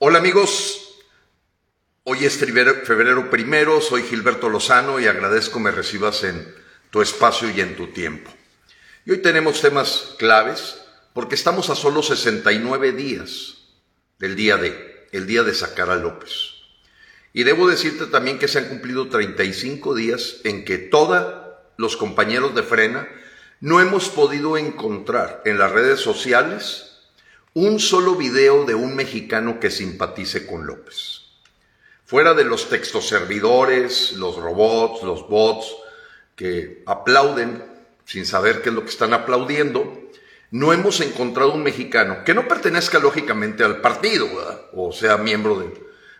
Hola amigos, hoy es febrero primero, soy Gilberto Lozano y agradezco me recibas en tu espacio y en tu tiempo. Y hoy tenemos temas claves porque estamos a solo 69 días del día de, el día de sacar a López. Y debo decirte también que se han cumplido 35 días en que todos los compañeros de Frena no hemos podido encontrar en las redes sociales un solo video de un mexicano que simpatice con López. Fuera de los textos servidores, los robots, los bots, que aplauden sin saber qué es lo que están aplaudiendo, no hemos encontrado un mexicano que no pertenezca lógicamente al partido, o sea, miembro del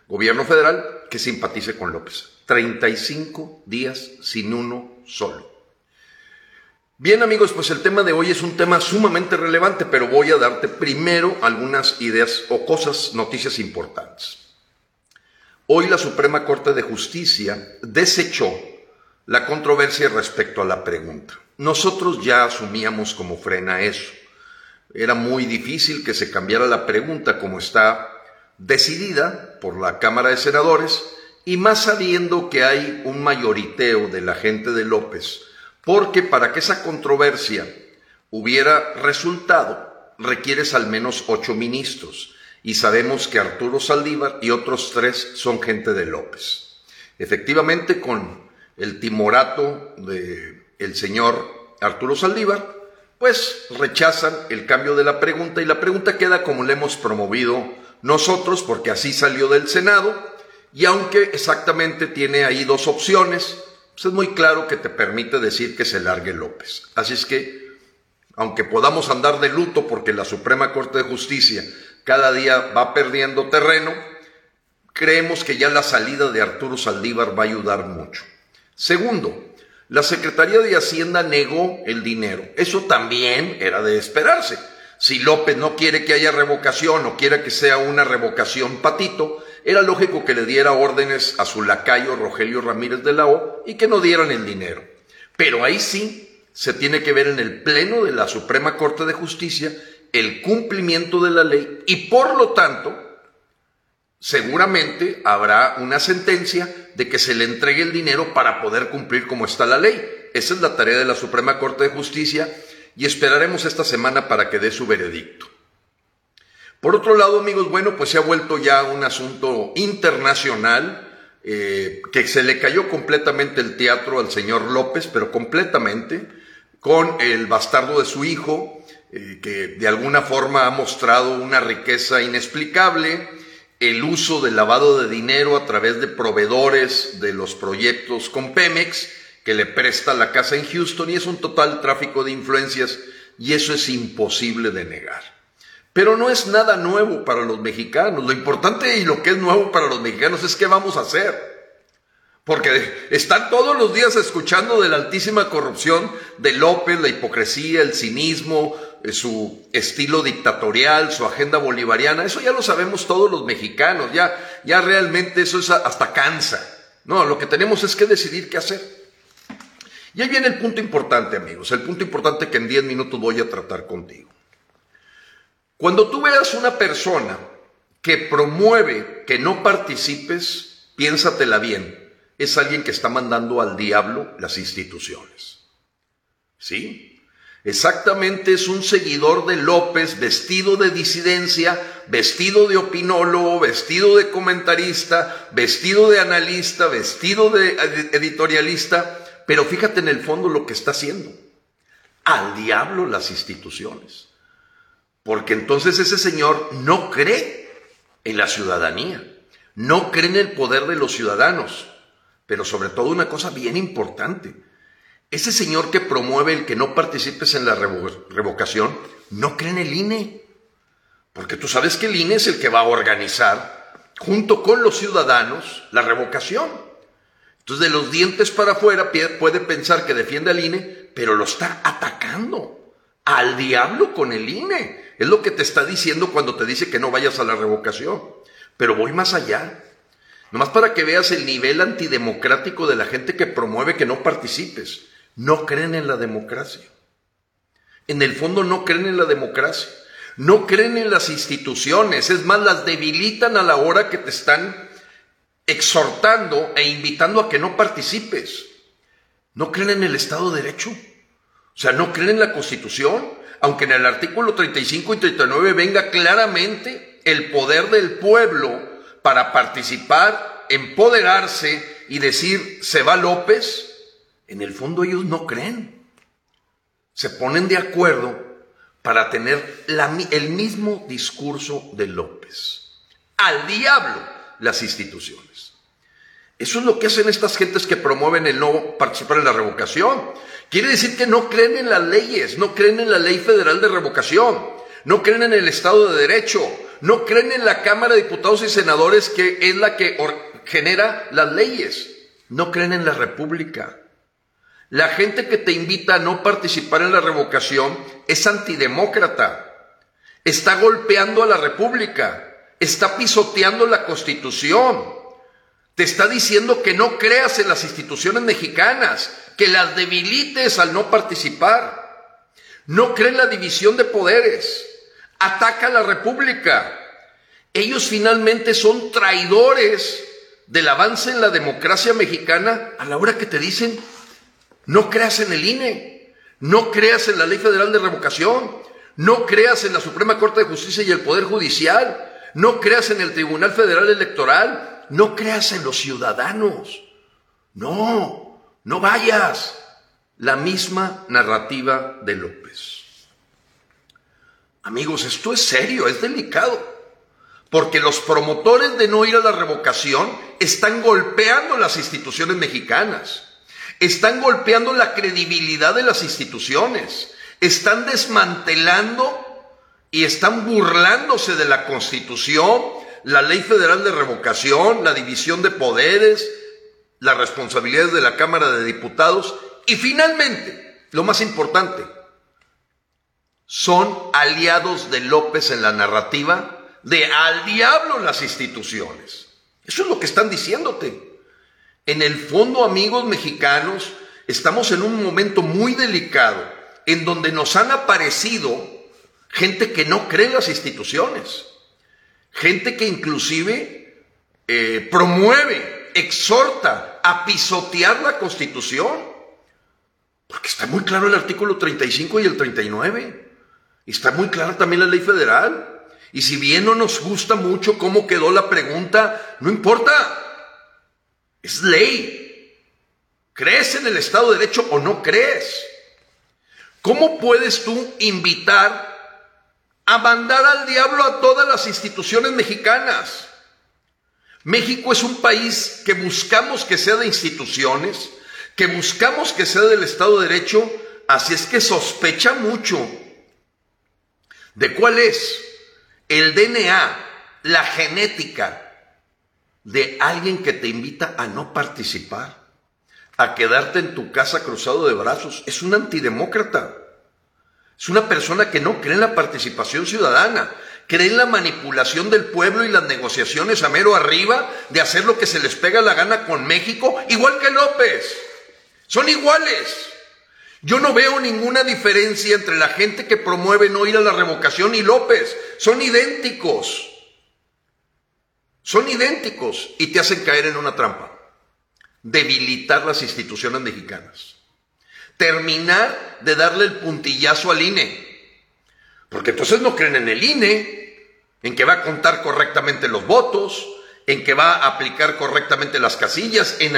gobierno federal, que simpatice con López. 35 días sin uno solo. Bien amigos, pues el tema de hoy es un tema sumamente relevante, pero voy a darte primero algunas ideas o cosas, noticias importantes. Hoy la Suprema Corte de Justicia desechó la controversia respecto a la pregunta. Nosotros ya asumíamos como frena eso. Era muy difícil que se cambiara la pregunta como está decidida por la Cámara de Senadores y más sabiendo que hay un mayoriteo de la gente de López porque para que esa controversia hubiera resultado, requieres al menos ocho ministros. Y sabemos que Arturo Saldívar y otros tres son gente de López. Efectivamente, con el timorato del el señor Arturo Saldívar, pues rechazan el cambio de la pregunta y la pregunta queda como la hemos promovido nosotros, porque así salió del Senado, y aunque exactamente tiene ahí dos opciones, pues es muy claro que te permite decir que se largue López. Así es que, aunque podamos andar de luto porque la Suprema Corte de Justicia cada día va perdiendo terreno, creemos que ya la salida de Arturo Saldívar va a ayudar mucho. Segundo, la Secretaría de Hacienda negó el dinero. Eso también era de esperarse. Si López no quiere que haya revocación o quiere que sea una revocación patito, era lógico que le diera órdenes a su lacayo Rogelio Ramírez de la O y que no dieran el dinero. Pero ahí sí se tiene que ver en el Pleno de la Suprema Corte de Justicia el cumplimiento de la ley y por lo tanto seguramente habrá una sentencia de que se le entregue el dinero para poder cumplir como está la ley. Esa es la tarea de la Suprema Corte de Justicia y esperaremos esta semana para que dé su veredicto. Por otro lado, amigos, bueno, pues se ha vuelto ya un asunto internacional, eh, que se le cayó completamente el teatro al señor López, pero completamente, con el bastardo de su hijo, eh, que de alguna forma ha mostrado una riqueza inexplicable, el uso del lavado de dinero a través de proveedores de los proyectos con Pemex, que le presta la casa en Houston, y es un total tráfico de influencias, y eso es imposible de negar. Pero no es nada nuevo para los mexicanos. Lo importante y lo que es nuevo para los mexicanos es qué vamos a hacer. Porque están todos los días escuchando de la altísima corrupción de López, la hipocresía, el cinismo, eh, su estilo dictatorial, su agenda bolivariana. Eso ya lo sabemos todos los mexicanos. Ya, ya realmente eso es hasta cansa. No, lo que tenemos es que decidir qué hacer. Y ahí viene el punto importante, amigos. El punto importante que en 10 minutos voy a tratar contigo. Cuando tú veas una persona que promueve que no participes, piénsatela bien, es alguien que está mandando al diablo las instituciones. ¿Sí? Exactamente es un seguidor de López vestido de disidencia, vestido de opinólogo, vestido de comentarista, vestido de analista, vestido de editorialista, pero fíjate en el fondo lo que está haciendo. Al diablo las instituciones. Porque entonces ese señor no cree en la ciudadanía, no cree en el poder de los ciudadanos, pero sobre todo una cosa bien importante, ese señor que promueve el que no participes en la revocación, no cree en el INE, porque tú sabes que el INE es el que va a organizar, junto con los ciudadanos, la revocación. Entonces de los dientes para afuera puede pensar que defiende al INE, pero lo está atacando al diablo con el INE. Es lo que te está diciendo cuando te dice que no vayas a la revocación. Pero voy más allá. Nomás para que veas el nivel antidemocrático de la gente que promueve que no participes. No creen en la democracia. En el fondo no creen en la democracia. No creen en las instituciones, es más, las debilitan a la hora que te están exhortando e invitando a que no participes. No creen en el Estado de Derecho. O sea, no creen en la Constitución, aunque en el artículo 35 y 39 venga claramente el poder del pueblo para participar, empoderarse y decir, se va López, en el fondo ellos no creen. Se ponen de acuerdo para tener el mismo discurso de López. Al diablo las instituciones. Eso es lo que hacen estas gentes que promueven el no participar en la revocación. Quiere decir que no creen en las leyes, no creen en la ley federal de revocación, no creen en el Estado de Derecho, no creen en la Cámara de Diputados y Senadores que es la que genera las leyes, no creen en la República. La gente que te invita a no participar en la revocación es antidemócrata, está golpeando a la República, está pisoteando la Constitución, te está diciendo que no creas en las instituciones mexicanas, que las debilites al no participar. No cree en la división de poderes. Ataca a la República. Ellos finalmente son traidores del avance en la democracia mexicana a la hora que te dicen, no creas en el INE, no creas en la Ley Federal de Revocación, no creas en la Suprema Corte de Justicia y el Poder Judicial, no creas en el Tribunal Federal Electoral, no creas en los ciudadanos. No, no vayas. La misma narrativa de López. Amigos, esto es serio, es delicado. Porque los promotores de no ir a la revocación están golpeando las instituciones mexicanas. Están golpeando la credibilidad de las instituciones. Están desmantelando y están burlándose de la Constitución, la Ley Federal de Revocación, la división de poderes, las responsabilidades de la Cámara de Diputados y finalmente, lo más importante, son aliados de López en la narrativa de al diablo las instituciones. Eso es lo que están diciéndote. En el fondo, amigos mexicanos, estamos en un momento muy delicado en donde nos han aparecido gente que no cree en las instituciones, gente que inclusive eh, promueve exhorta a pisotear la constitución. Porque está muy claro el artículo 35 y el 39. Y está muy clara también la ley federal. Y si bien no nos gusta mucho cómo quedó la pregunta, no importa. Es ley. ¿Crees en el Estado de Derecho o no crees? ¿Cómo puedes tú invitar a mandar al diablo a todas las instituciones mexicanas? México es un país que buscamos que sea de instituciones, que buscamos que sea del Estado de Derecho, así es que sospecha mucho de cuál es el DNA, la genética de alguien que te invita a no participar, a quedarte en tu casa cruzado de brazos. Es un antidemócrata. Es una persona que no cree en la participación ciudadana creen la manipulación del pueblo y las negociaciones a mero arriba de hacer lo que se les pega la gana con México, igual que López. Son iguales. Yo no veo ninguna diferencia entre la gente que promueve no ir a la revocación y López. Son idénticos. Son idénticos y te hacen caer en una trampa. Debilitar las instituciones mexicanas. Terminar de darle el puntillazo al INE. Porque entonces no creen en el INE, en que va a contar correctamente los votos, en que va a aplicar correctamente las casillas, en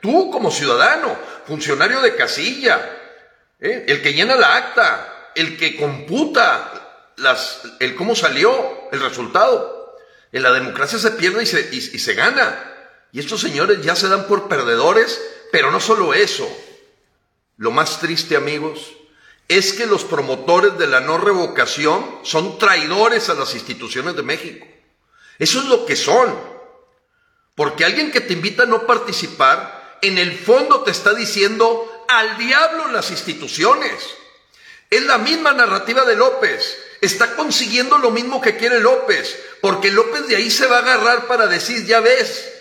tú como ciudadano, funcionario de casilla, ¿eh? el que llena la acta, el que computa las, el cómo salió el resultado. En la democracia se pierde y se, y se gana. Y estos señores ya se dan por perdedores, pero no solo eso. Lo más triste, amigos, es que los promotores de la no revocación son traidores a las instituciones de México. Eso es lo que son. Porque alguien que te invita a no participar, en el fondo te está diciendo al diablo las instituciones. Es la misma narrativa de López. Está consiguiendo lo mismo que quiere López. Porque López de ahí se va a agarrar para decir, ya ves,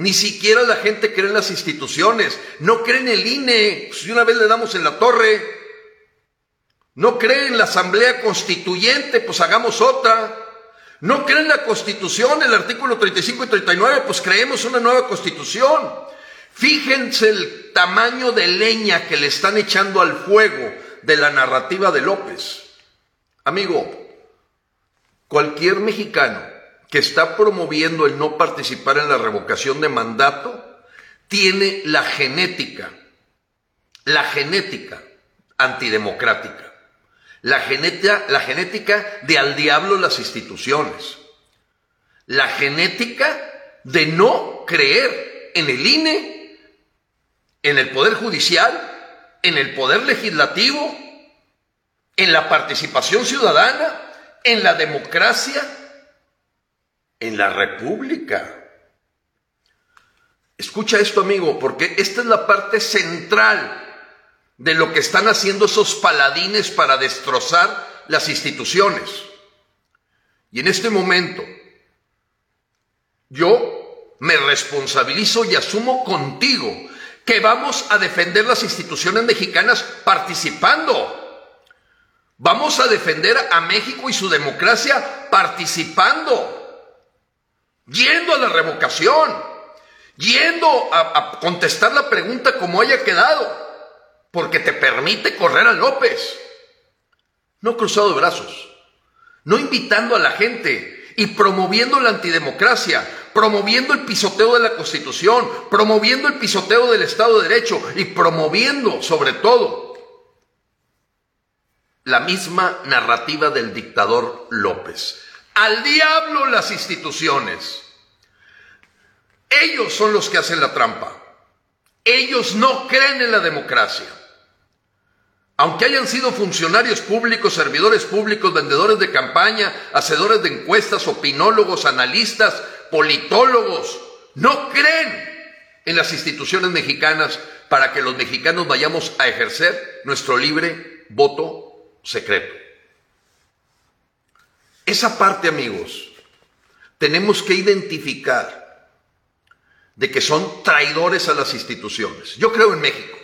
ni siquiera la gente cree en las instituciones. No cree en el INE. Si una vez le damos en la torre, No cree en la Asamblea Constituyente, pues hagamos otra. No cree en la Constitución, el artículo 35 y 39, pues creemos una nueva Constitución. Fíjense el tamaño de leña que le están echando al fuego de la narrativa de López. Amigo, cualquier mexicano que está promoviendo el no participar en la revocación de mandato tiene la genética, la genética antidemocrática, la genética, la genética de al diablo las instituciones, la genética de no creer en el INE, en el Poder Judicial, en el Poder Legislativo, en la participación ciudadana, en la democracia, en la República. Escucha esto, amigo, porque esta es la parte central de lo que están haciendo esos paladines para destrozar las instituciones. Y en este momento, yo me responsabilizo y asumo contigo que vamos a defender las instituciones mexicanas participando. Vamos a defender a México y su democracia participando, yendo a la revocación, yendo a, contestar la pregunta como haya quedado porque te permite correr a López. No cruzado de brazos, no invitando a la gente y promoviendo la antidemocracia, promoviendo el pisoteo de la Constitución, promoviendo el pisoteo del Estado de Derecho y promoviendo sobre todo la misma narrativa del dictador López. Al diablo las instituciones. Ellos son los que hacen la trampa. Ellos no creen en la democracia aunque hayan sido funcionarios públicos, servidores públicos, vendedores de campaña, hacedores de encuestas, opinólogos, analistas, politólogos, no creen en las instituciones mexicanas para que los mexicanos vayamos a ejercer nuestro libre voto secreto. Esa parte, amigos, tenemos que identificar de que son traidores a las instituciones. Yo creo en México.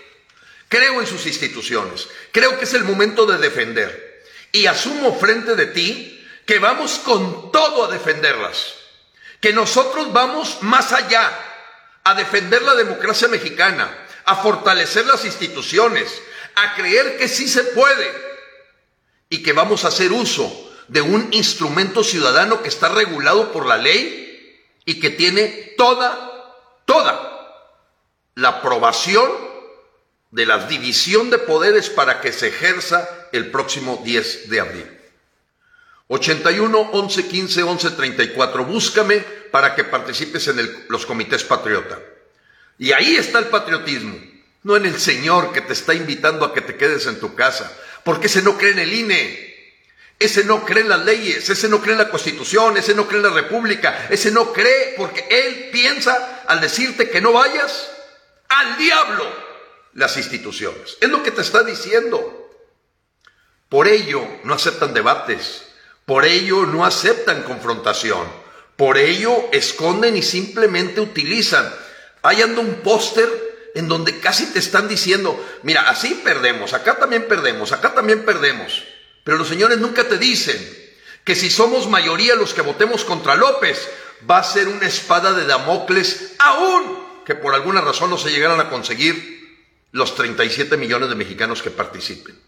Creo en sus instituciones. Creo que es el momento de defender. Y asumo frente de ti que vamos con todo a defenderlas. Que nosotros vamos más allá a defender la democracia mexicana, a fortalecer las instituciones, a creer que sí se puede y que vamos a hacer uso de un instrumento ciudadano que está regulado por la ley y que tiene toda, toda la aprobación de la división de poderes para que se ejerza el próximo 10 de abril. 81 11 15 11 34. Búscame para que participes en los comités patriota. Y ahí está el patriotismo, no en el Señor que te está invitando a que te quedes en tu casa, porque ese no cree en el INE, ese no cree en las leyes, ese no cree en la Constitución, ese no cree en la República, ese no cree porque él piensa al decirte que no vayas al diablo las instituciones. Es lo que te está diciendo. Por ello no aceptan debates, por ello no aceptan confrontación, por ello esconden y simplemente utilizan. Hay anda un póster en donde casi te están diciendo, mira, así perdemos, acá también perdemos, acá también perdemos. Pero los señores nunca te dicen que si somos mayoría los que votemos contra López, va a ser una espada de Damocles, aún que por alguna razón no se llegaran a conseguir los 37 millones de mexicanos que participen.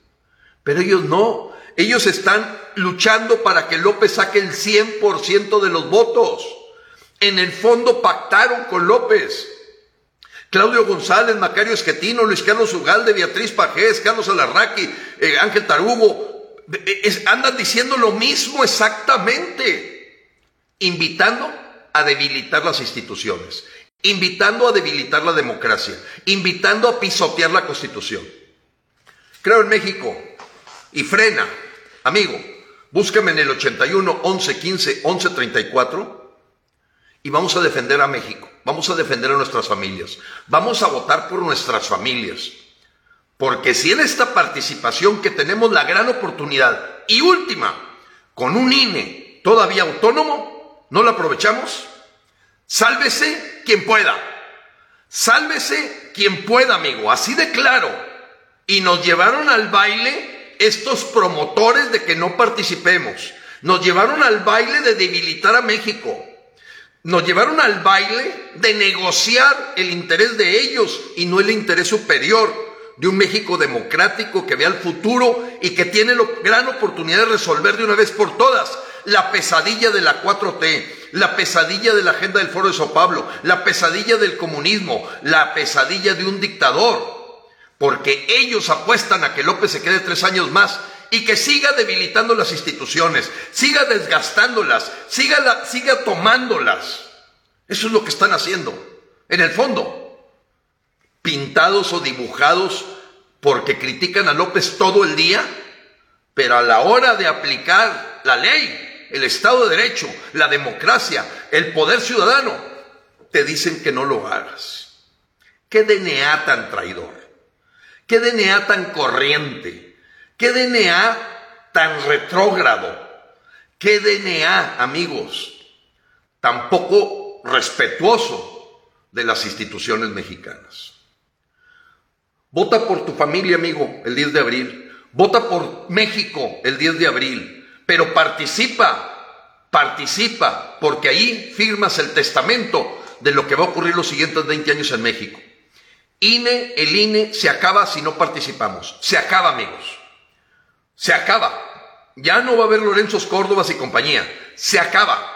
Pero ellos no, ellos están luchando para que López saque el 100% de los votos. En el fondo pactaron con López. Claudio González, Macario Esquetino, Luis Carlos Ugalde, Beatriz Pajés, Carlos Alarraqui, eh, Ángel Tarugo, andan diciendo lo mismo exactamente, invitando a debilitar las instituciones invitando a debilitar la democracia, invitando a pisotear la constitución. Creo en México y frena, amigo, búscame en el 81 11 15 11 34 y vamos a defender a México, vamos a defender a nuestras familias, vamos a votar por nuestras familias. Porque si en esta participación que tenemos la gran oportunidad y última, con un INE todavía autónomo, no la aprovechamos, Sálvese quien pueda. Sálvese quien pueda, amigo. Así de claro. Y nos llevaron al baile estos promotores de que no participemos. Nos llevaron al baile de debilitar a México. Nos llevaron al baile de negociar el interés de ellos y no el interés superior de un México democrático que vea el futuro y que tiene la gran oportunidad de resolver de una vez por todas la pesadilla de la 4T, la pesadilla de la agenda del Foro de Sao Pablo, la pesadilla del comunismo, la pesadilla de un dictador. Porque ellos apuestan a que López se quede tres años más y que siga debilitando las instituciones, siga desgastándolas, siga, siga tomándolas. Eso es lo que están haciendo. En el fondo, pintados o dibujados porque critican a López todo el día, pero a la hora de aplicar la ley, el Estado de Derecho, la democracia, el poder ciudadano, te dicen que no lo hagas. ¿Qué DNA tan traidor? ¿Qué DNA tan corriente? ¿Qué DNA tan retrógrado? ¿Qué DNA, amigos, tan poco respetuoso de las instituciones mexicanas? Vota por tu familia, amigo, el 10 de abril. Vota por México el 10 de abril. Pero participa, participa, porque ahí firmas el testamento de lo que va a ocurrir los siguientes 20 años en México. INE, el INE se acaba si no participamos. Se acaba, amigos. Se acaba. Ya no va a haber Lorenzo Córdobas y compañía. Se acaba.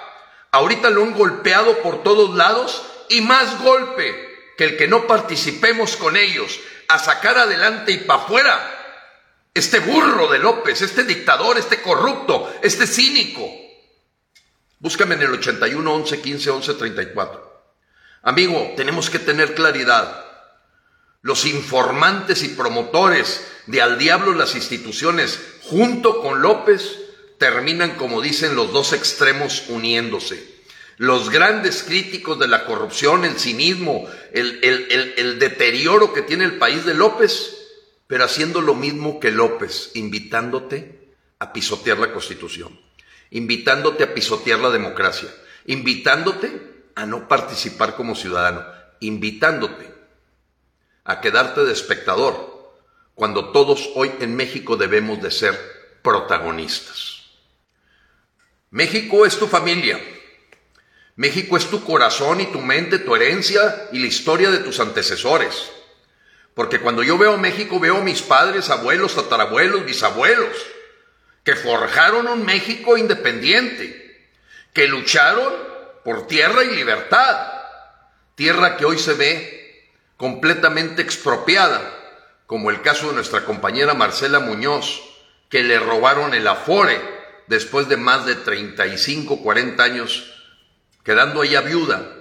Ahorita lo han golpeado por todos lados y más golpe que el que no participemos con ellos a sacar adelante y para afuera este burro de López, este dictador, este corrupto, este cínico. Búscame en el 81 11 15 11 34. Amigo, tenemos que tener claridad. Los informantes y promotores de al diablo las instituciones, junto con López, terminan, como dicen, los dos extremos uniéndose. Los grandes críticos de la corrupción, el cinismo, el, deterioro que tiene el país de López, pero haciendo lo mismo que López, invitándote a pisotear la constitución, invitándote a pisotear la democracia, invitándote a no participar como ciudadano, invitándote a quedarte de espectador, cuando todos hoy en México debemos de ser protagonistas. México es tu familia. México es tu corazón y tu mente, tu herencia y la historia de tus antecesores. Porque cuando yo veo México veo mis padres, abuelos, tatarabuelos, bisabuelos, que forjaron un México independiente, que lucharon por tierra y libertad, tierra que hoy se ve completamente expropiada, como el caso de nuestra compañera Marcela Muñoz, que le robaron el Afore después de más de 35, 40 años, quedando ella viuda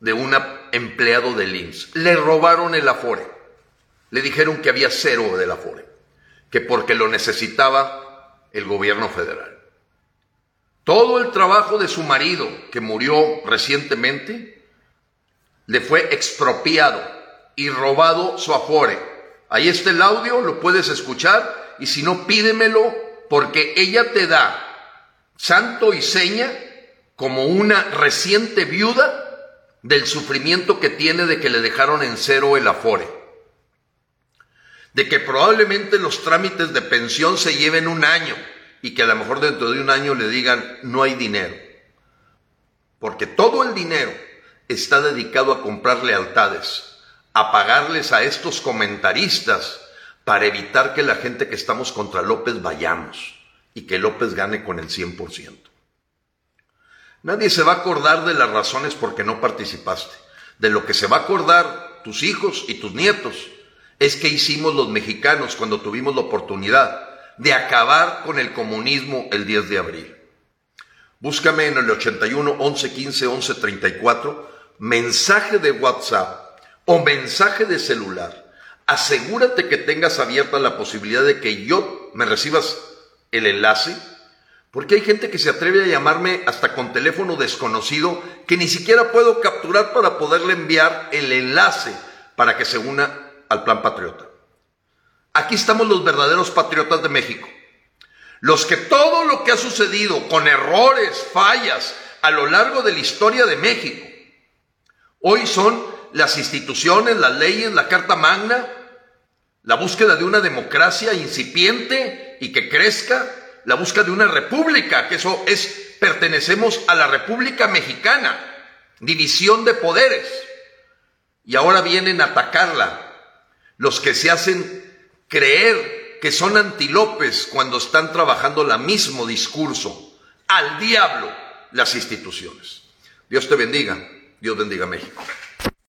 de un empleado del IMSS. Le robaron el Afore. Le dijeron que había cero del Afore, que porque lo necesitaba el gobierno federal. Todo el trabajo de su marido, que murió recientemente, le fue expropiado y robado su afore. Ahí está el audio, lo puedes escuchar y si no, pídemelo porque ella te da santo y seña como una reciente viuda del sufrimiento que tiene de que le dejaron en cero el afore. De que probablemente los trámites de pensión se lleven un año y que a lo mejor dentro de un año le digan no hay dinero. Porque todo el dinero está dedicado a comprar lealtades, a pagarles a estos comentaristas para evitar que la gente que estamos contra López vayamos y que López gane con el 100%. Nadie se va a acordar de las razones por que no participaste. De lo que se va a acordar tus hijos y tus nietos es que hicimos los mexicanos cuando tuvimos la oportunidad de acabar con el comunismo el 10 de abril. Búscame en el 81 11 15 11 34 mensaje de WhatsApp o mensaje de celular, asegúrate que tengas abierta la posibilidad de que yo me recibas el enlace, porque hay gente que se atreve a llamarme hasta con teléfono desconocido que ni siquiera puedo capturar para poderle enviar el enlace para que se una al plan patriota. Aquí estamos los verdaderos patriotas de México. Los que todo lo que ha sucedido con errores, fallas a lo largo de la historia de México, Hoy son las instituciones, las leyes, la Carta Magna, la búsqueda de una democracia incipiente y que crezca, la búsqueda de una república, que eso es, pertenecemos a la República Mexicana, división de poderes. Y ahora vienen a atacarla los que se hacen creer que son antilopes cuando están trabajando el mismo discurso. Al diablo las instituciones. Dios te bendiga. Dios bendiga México.